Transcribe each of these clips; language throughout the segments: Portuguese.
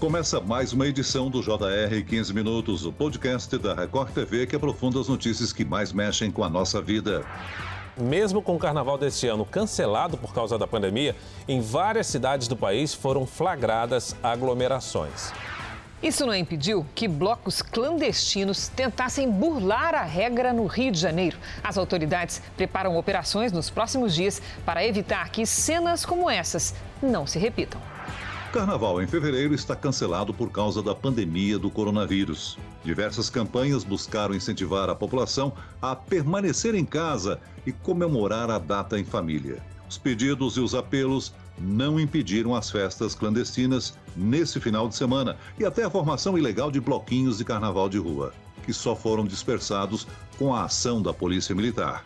Começa mais uma edição do JR 15 Minutos, o podcast da Record TV que aprofunda as notícias que mais mexem com a nossa vida. Mesmo com o carnaval deste ano cancelado por causa da pandemia, em várias cidades do país foram flagradas aglomerações. Isso não impediu que blocos clandestinos tentassem burlar a regra no Rio de Janeiro. As autoridades preparam operações nos próximos dias para evitar que cenas como essas não se repitam. Carnaval em fevereiro está cancelado por causa da pandemia do coronavírus. Diversas campanhas buscaram incentivar a população a permanecer em casa e comemorar a data em família. Os pedidos e os apelos não impediram as festas clandestinas nesse final de semana e até a formação ilegal de bloquinhos de carnaval de rua, que só foram dispersados com a ação da Polícia Militar.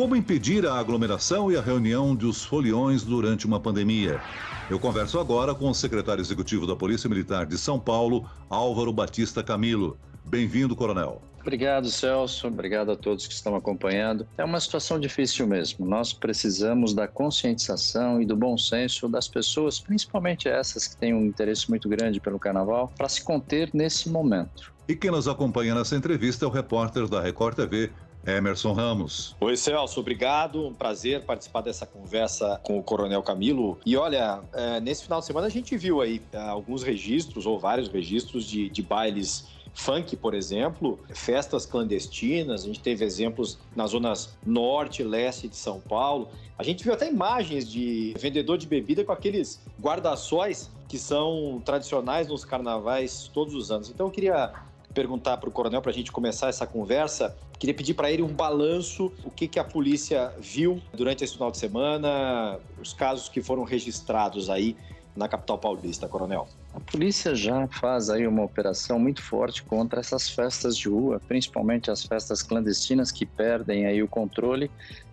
Como impedir a aglomeração e a reunião dos foliões durante uma pandemia? Eu converso agora com o secretário executivo da Polícia Militar de São Paulo, Álvaro Batista Camilo. Bem-vindo, coronel. Obrigado, Celso. Obrigado a todos que estão acompanhando. É uma situação difícil mesmo. Nós precisamos da conscientização e do bom senso das pessoas, principalmente essas que têm um interesse muito grande pelo carnaval, para se conter nesse momento. E quem nos acompanha nessa entrevista é o repórter da Record TV, Emerson Ramos. Oi, Celso, obrigado. Um prazer participar dessa conversa com o Coronel Camilo. E olha, é, nesse final de semana a gente viu aí é, alguns registros, ou vários registros, de, de bailes funk, por exemplo, festas clandestinas, a gente teve exemplos nas zonas norte e leste de São Paulo. A gente viu até imagens de vendedor de bebida com aqueles guarda-sóis que são tradicionais nos carnavais todos os anos. Então eu queria perguntar para o coronel para a gente começar essa conversa. Queria pedir para ele um balanço, o que, que a polícia viu durante esse final de semana, os casos que foram registrados aí na capital paulista, coronel. A polícia já faz aí uma operação muito forte contra essas festas de rua, principalmente as festas clandestinas que perdem aí o controle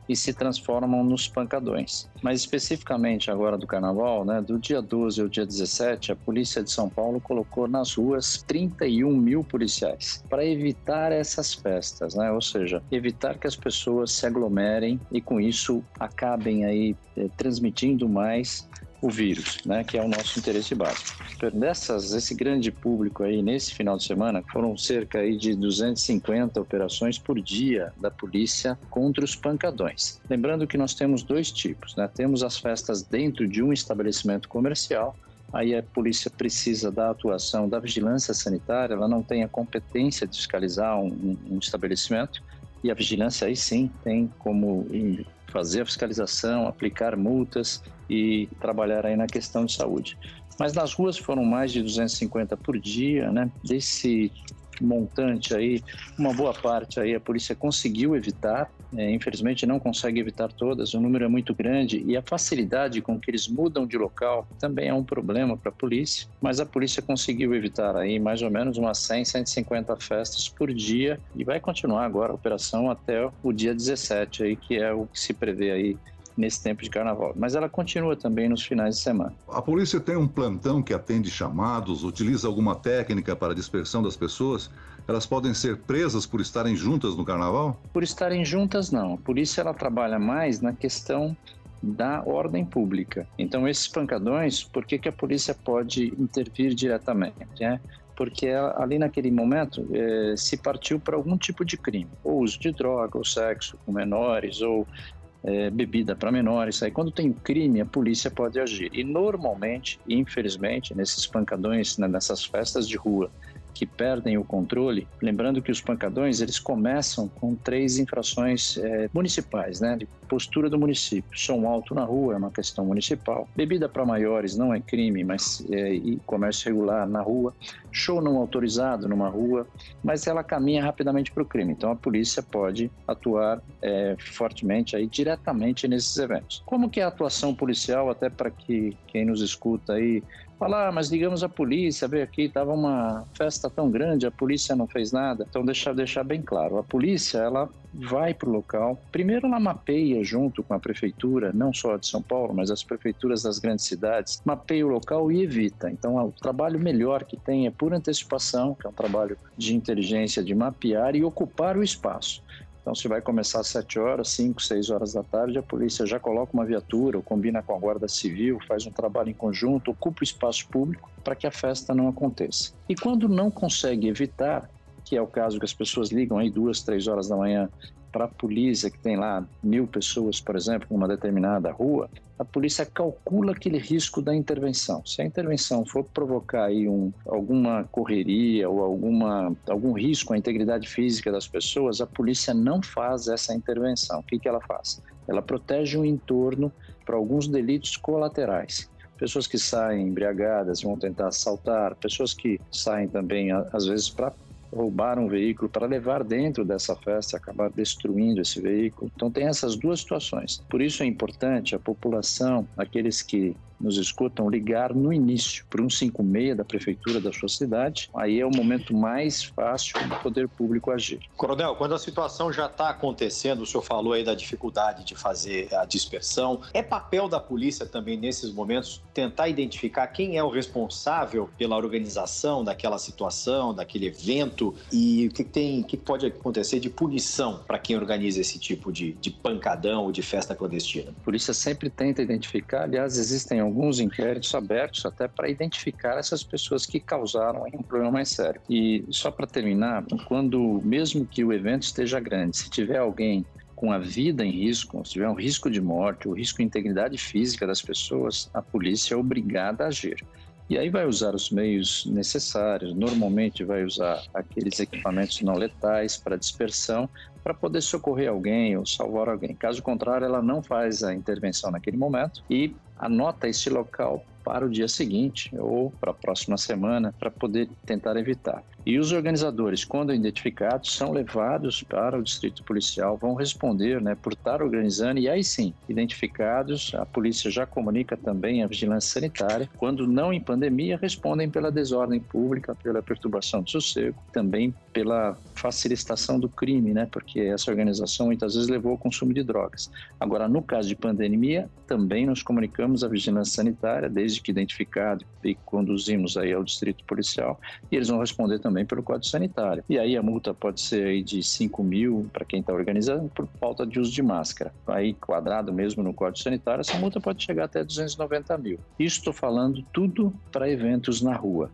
e se transformam nos pancadões. Mas especificamente agora do carnaval, né, do dia 12 ao dia 17, a polícia de São Paulo colocou nas ruas 31 mil policiais para evitar essas festas, né, ou seja, evitar que as pessoas se aglomerem e com isso acabem aí eh, transmitindo mais o vírus, né, que é o nosso interesse básico. Nessas, esse grande público aí, nesse final de semana, foram cerca aí de 250 operações por dia da polícia contra os pancadões. Lembrando que nós temos dois tipos, né? Temos as festas dentro de um estabelecimento comercial, aí a polícia precisa da atuação da vigilância sanitária, ela não tem a competência de fiscalizar um, um estabelecimento, e a vigilância aí sim tem como fazer a fiscalização, aplicar multas e trabalhar aí na questão de saúde. Mas nas ruas foram mais de 250 por dia, né? Desse montante aí, uma boa parte aí a polícia conseguiu evitar, é, infelizmente não consegue evitar todas, o número é muito grande e a facilidade com que eles mudam de local também é um problema para a polícia, mas a polícia conseguiu evitar aí mais ou menos umas 100, 150 festas por dia e vai continuar agora a operação até o dia 17 aí, que é o que se prevê aí nesse tempo de carnaval. Mas ela continua também nos finais de semana. A polícia tem um plantão que atende chamados, utiliza alguma técnica para a dispersão das pessoas? Elas podem ser presas por estarem juntas no carnaval? Por estarem juntas, não. A polícia ela trabalha mais na questão da ordem pública. Então, esses pancadões, por que, que a polícia pode intervir diretamente? Né? porque ali naquele momento eh, se partiu para algum tipo de crime, ou uso de droga, ou sexo com menores, ou é, bebida para menores. Aí quando tem crime, a polícia pode agir. E normalmente, infelizmente, nesses pancadões, né, nessas festas de rua, que perdem o controle, lembrando que os pancadões eles começam com três infrações é, municipais, né, de postura do município. Som alto na rua é uma questão municipal. Bebida para maiores não é crime, mas é, e comércio regular na rua. Show não autorizado numa rua, mas ela caminha rapidamente para o crime. Então a polícia pode atuar é, fortemente aí diretamente nesses eventos. Como que é a atuação policial até para que quem nos escuta aí falar, ah, mas digamos a polícia veio aqui, estava uma festa tão grande, a polícia não fez nada. Então deixar deixar bem claro, a polícia ela vai para o local. Primeiro ela mapeia junto com a prefeitura, não só a de São Paulo, mas as prefeituras das grandes cidades, mapeia o local e evita. Então o trabalho melhor que tem é por antecipação, que é um trabalho de inteligência de mapear e ocupar o espaço. Então, se vai começar às 7 horas, 5, 6 horas da tarde, a polícia já coloca uma viatura, ou combina com a Guarda Civil, faz um trabalho em conjunto, ocupa o espaço público para que a festa não aconteça. E quando não consegue evitar, que é o caso que as pessoas ligam aí duas, três horas da manhã para a polícia, que tem lá mil pessoas, por exemplo, em uma determinada rua, a polícia calcula aquele risco da intervenção. Se a intervenção for provocar aí um, alguma correria ou alguma, algum risco à integridade física das pessoas, a polícia não faz essa intervenção. O que, que ela faz? Ela protege o entorno para alguns delitos colaterais pessoas que saem embriagadas vão tentar assaltar, pessoas que saem também às vezes para roubar um veículo para levar dentro dessa festa acabar destruindo esse veículo. Então tem essas duas situações. Por isso é importante a população, aqueles que nos escutam ligar no início para um 156 da prefeitura da sua cidade, aí é o momento mais fácil do poder público agir. Coronel, quando a situação já está acontecendo, o senhor falou aí da dificuldade de fazer a dispersão, é papel da polícia também nesses momentos tentar identificar quem é o responsável pela organização daquela situação, daquele evento e o que tem, que pode acontecer de punição para quem organiza esse tipo de, de pancadão ou de festa clandestina? A polícia sempre tenta identificar, aliás, existem alguns inquéritos abertos até para identificar essas pessoas que causaram um problema mais sério. E só para terminar, quando mesmo que o evento esteja grande, se tiver alguém com a vida em risco, se tiver um risco de morte, o risco de integridade física das pessoas, a polícia é obrigada a agir. E aí vai usar os meios necessários, normalmente vai usar aqueles equipamentos não letais para dispersão, para poder socorrer alguém ou salvar alguém. Caso contrário, ela não faz a intervenção naquele momento e anota esse local para o dia seguinte ou para a próxima semana para poder tentar evitar. E os organizadores, quando identificados, são levados para o distrito policial, vão responder né, por estar organizando, e aí sim, identificados, a polícia já comunica também a vigilância sanitária. Quando não em pandemia, respondem pela desordem pública, pela perturbação do sossego, também pela facilitação do crime, né, porque essa organização muitas vezes levou ao consumo de drogas. Agora, no caso de pandemia, também nos comunicamos à vigilância sanitária, desde que identificado, e conduzimos aí ao distrito policial, e eles vão responder também pelo Código Sanitário. E aí a multa pode ser aí de 5 mil para quem está organizando por falta de uso de máscara. Aí, quadrado mesmo no Código Sanitário, essa multa pode chegar até 290 mil. Isso estou falando tudo para eventos na rua.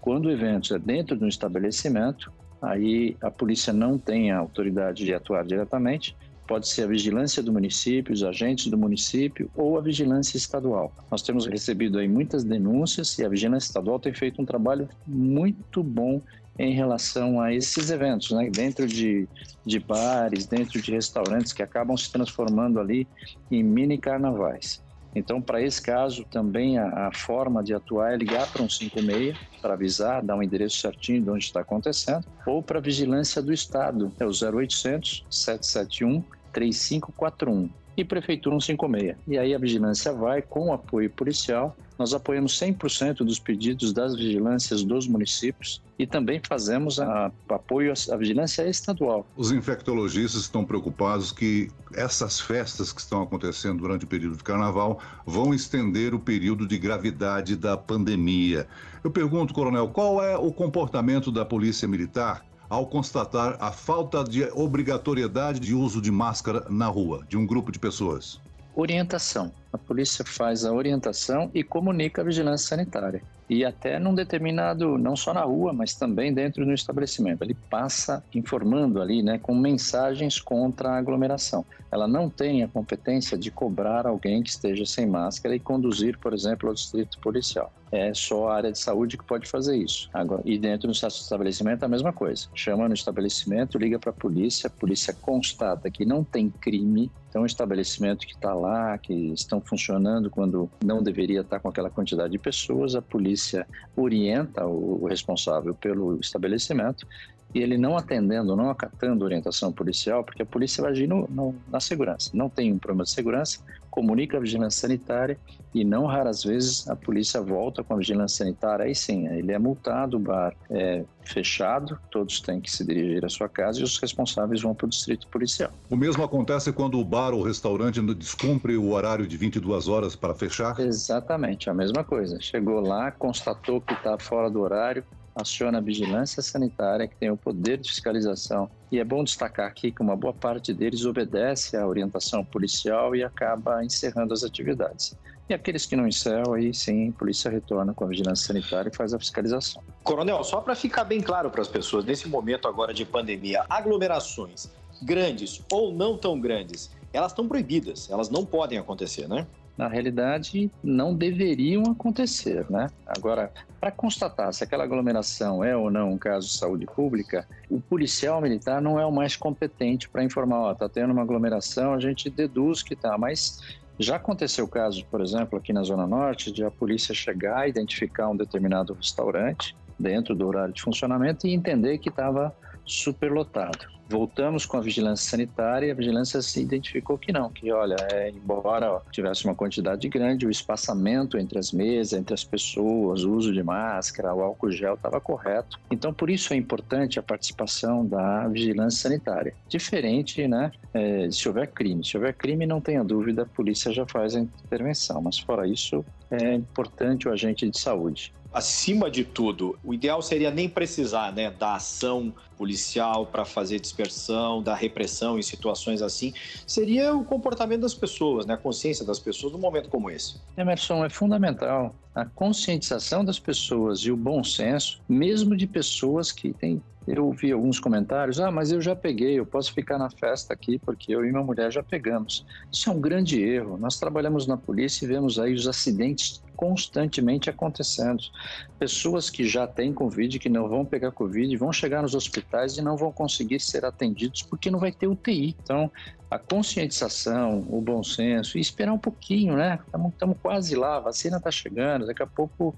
Quando o evento é dentro de um estabelecimento, aí a polícia não tem a autoridade de atuar diretamente, pode ser a vigilância do município, os agentes do município ou a vigilância estadual. Nós temos recebido aí muitas denúncias e a vigilância estadual tem feito um trabalho muito bom em relação a esses eventos, né? dentro de, de bares, dentro de restaurantes que acabam se transformando ali em mini carnavais. Então, para esse caso, também a, a, forma de atuar é ligar para um 56 para avisar, dar um endereço certinho de onde está acontecendo, ou para a vigilância do Estado, é o 0800 771 3541 e Prefeitura 156. E aí a vigilância vai com apoio policial. Nós apoiamos 100% dos pedidos das vigilâncias dos municípios e também fazemos a, apoio à vigilância estadual. Os infectologistas estão preocupados que essas festas que estão acontecendo durante o período de carnaval vão estender o período de gravidade da pandemia. Eu pergunto, coronel, qual é o comportamento da Polícia Militar ao constatar a falta de obrigatoriedade de uso de máscara na rua de um grupo de pessoas? Orientação. A polícia faz a orientação e comunica a vigilância sanitária. E até num determinado, não só na rua, mas também dentro do estabelecimento. Ele passa informando ali, né, com mensagens contra a aglomeração. Ela não tem a competência de cobrar alguém que esteja sem máscara e conduzir, por exemplo, ao distrito policial é só a área de saúde que pode fazer isso. Agora, e dentro do estabelecimento a mesma coisa. Chama no estabelecimento, liga para a polícia, a polícia constata que não tem crime, então o estabelecimento que está lá, que estão funcionando quando não deveria estar com aquela quantidade de pessoas, a polícia orienta o responsável pelo estabelecimento e ele não atendendo, não acatando orientação policial, porque a polícia vai agir no, no, na segurança. Não tem um problema de segurança, comunica a vigilância sanitária e não raras vezes a polícia volta com a vigilância sanitária, aí sim, ele é multado, o bar é fechado, todos têm que se dirigir à sua casa e os responsáveis vão para o distrito policial. O mesmo acontece quando o bar ou restaurante descumpre o horário de 22 horas para fechar? Exatamente, a mesma coisa. Chegou lá, constatou que está fora do horário, aciona a vigilância sanitária, que tem o poder de fiscalização. E é bom destacar aqui que uma boa parte deles obedece à orientação policial e acaba encerrando as atividades. E aqueles que não encerram, aí sim, a polícia retorna com a vigilância sanitária e faz a fiscalização. Coronel, só para ficar bem claro para as pessoas, nesse momento agora de pandemia, aglomerações grandes ou não tão grandes, elas estão proibidas, elas não podem acontecer, né? Na realidade, não deveriam acontecer, né? Agora, para constatar se aquela aglomeração é ou não um caso de saúde pública, o policial militar não é o mais competente para informar, ó, tá tendo uma aglomeração, a gente deduz que tá, mas já aconteceu casos, por exemplo, aqui na Zona Norte, de a polícia chegar, identificar um determinado restaurante dentro do horário de funcionamento e entender que estava superlotado. Voltamos com a vigilância sanitária e a vigilância se identificou que não, que olha, é, embora ó, tivesse uma quantidade grande, o espaçamento entre as mesas, entre as pessoas, o uso de máscara, o álcool gel estava correto. Então, por isso é importante a participação da vigilância sanitária. Diferente, né, é, se houver crime. Se houver crime, não tenha dúvida, a polícia já faz a intervenção, mas fora isso, é importante o agente de saúde acima de tudo, o ideal seria nem precisar né, da ação policial para fazer dispersão, da repressão em situações assim. Seria o comportamento das pessoas, né, a consciência das pessoas num momento como esse. Emerson, é fundamental a conscientização das pessoas e o bom senso, mesmo de pessoas que têm eu vi alguns comentários, ah, mas eu já peguei, eu posso ficar na festa aqui porque eu e minha mulher já pegamos. Isso é um grande erro. Nós trabalhamos na polícia e vemos aí os acidentes constantemente acontecendo. Pessoas que já têm Covid, que não vão pegar Covid, vão chegar nos hospitais e não vão conseguir ser atendidos porque não vai ter UTI. Então, a conscientização, o bom senso e esperar um pouquinho, né? Estamos quase lá, a vacina está chegando, daqui a pouco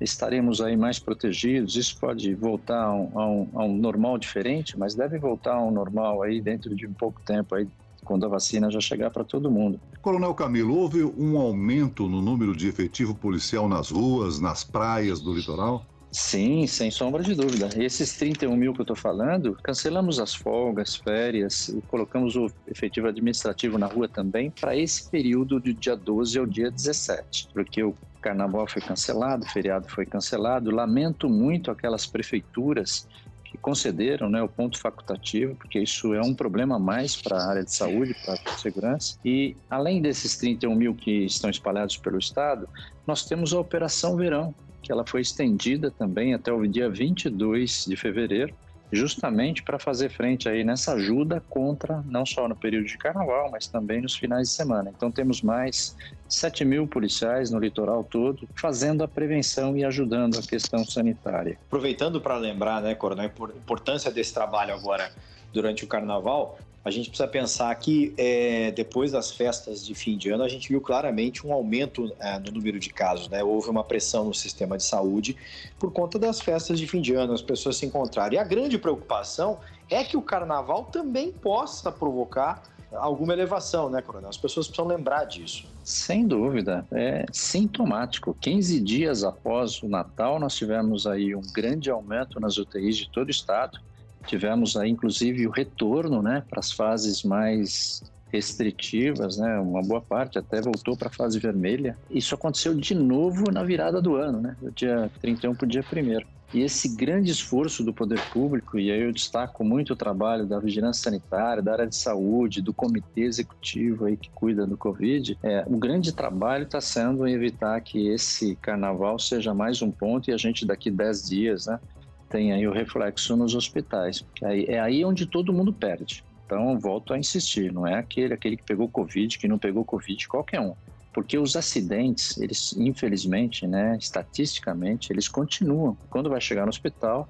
estaremos aí mais protegidos. Isso pode voltar a um, a um, a um normal diferente, mas deve voltar a um normal aí dentro de um pouco tempo aí quando a vacina já chegar para todo mundo. Coronel Camilo, houve um aumento no número de efetivo policial nas ruas, nas praias do litoral? Sim, sem sombra de dúvida. E esses 31 mil que eu estou falando, cancelamos as folgas, férias, colocamos o efetivo administrativo na rua também para esse período do dia 12 ao dia 17, porque o carnaval foi cancelado, o feriado foi cancelado. Lamento muito aquelas prefeituras que concederam né, o ponto facultativo, porque isso é um problema mais para a área de saúde, para a segurança. E além desses 31 mil que estão espalhados pelo Estado, nós temos a Operação Verão, que ela foi estendida também até o dia 22 de fevereiro, justamente para fazer frente aí nessa ajuda contra, não só no período de carnaval, mas também nos finais de semana. Então temos mais 7 mil policiais no litoral todo fazendo a prevenção e ajudando a questão sanitária. Aproveitando para lembrar, né, Coronel, a importância desse trabalho agora durante o carnaval, a gente precisa pensar que é, depois das festas de fim de ano, a gente viu claramente um aumento é, no número de casos. Né? Houve uma pressão no sistema de saúde por conta das festas de fim de ano, as pessoas se encontrarem. E a grande preocupação é que o carnaval também possa provocar alguma elevação, né, Coronel? As pessoas precisam lembrar disso. Sem dúvida, é sintomático. 15 dias após o Natal, nós tivemos aí um grande aumento nas UTIs de todo o estado. Tivemos aí, inclusive, o retorno né, para as fases mais restritivas, né? Uma boa parte até voltou para a fase vermelha. Isso aconteceu de novo na virada do ano, né? Do dia 31 para o dia 1 e esse grande esforço do poder público, e aí eu destaco muito o trabalho da vigilância sanitária, da área de saúde, do comitê executivo aí que cuida do Covid, é, o grande trabalho está sendo em evitar que esse carnaval seja mais um ponto e a gente daqui 10 dias, né, tem aí o reflexo nos hospitais. Aí, é aí onde todo mundo perde. Então, volto a insistir, não é aquele, aquele que pegou Covid, que não pegou Covid, qualquer um. Porque os acidentes, eles, infelizmente, né, estatisticamente, eles continuam. Quando vai chegar no hospital,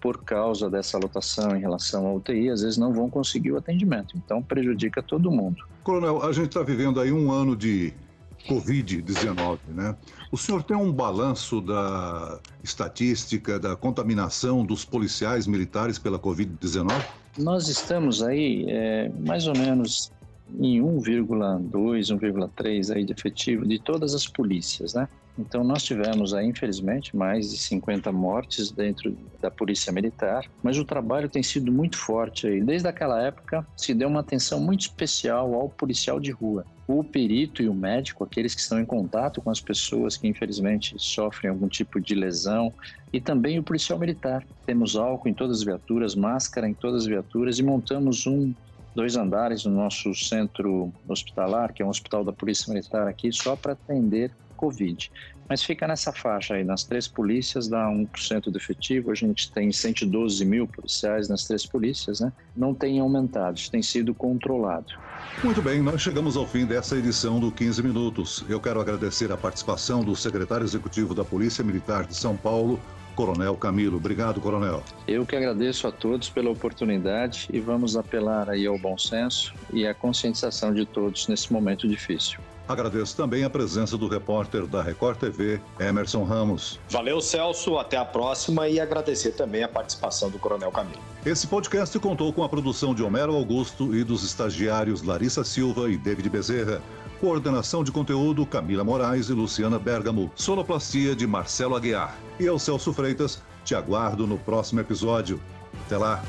por causa dessa lotação em relação à UTI, às vezes não vão conseguir o atendimento. Então, prejudica todo mundo. Coronel, a gente está vivendo aí um ano de Covid-19, né? O senhor tem um balanço da estatística da contaminação dos policiais militares pela Covid-19? Nós estamos aí é, mais ou menos em 1,2, 1,3 aí de efetivo de todas as polícias, né? Então, nós tivemos aí, infelizmente, mais de 50 mortes dentro da Polícia Militar, mas o trabalho tem sido muito forte aí. Desde aquela época, se deu uma atenção muito especial ao policial de rua. O perito e o médico, aqueles que estão em contato com as pessoas que infelizmente sofrem algum tipo de lesão, e também o policial militar. Temos álcool em todas as viaturas, máscara em todas as viaturas e montamos um dois andares no nosso centro hospitalar, que é um hospital da Polícia Militar aqui, só para atender Covid. Mas fica nessa faixa aí, nas três polícias dá 1% do efetivo, a gente tem 112 mil policiais nas três polícias, né? Não tem aumentado, tem sido controlado. Muito bem, nós chegamos ao fim dessa edição do 15 Minutos. Eu quero agradecer a participação do secretário executivo da Polícia Militar de São Paulo, Coronel Camilo. Obrigado, Coronel. Eu que agradeço a todos pela oportunidade e vamos apelar aí ao bom senso e à conscientização de todos nesse momento difícil. Agradeço também a presença do repórter da Record TV, Emerson Ramos. Valeu, Celso. Até a próxima e agradecer também a participação do Coronel Camilo. Esse podcast contou com a produção de Homero Augusto e dos estagiários Larissa Silva e David Bezerra. Coordenação de conteúdo Camila Moraes e Luciana Bergamo. Sonoplastia de Marcelo Aguiar. E eu, Celso Freitas, te aguardo no próximo episódio. Até lá!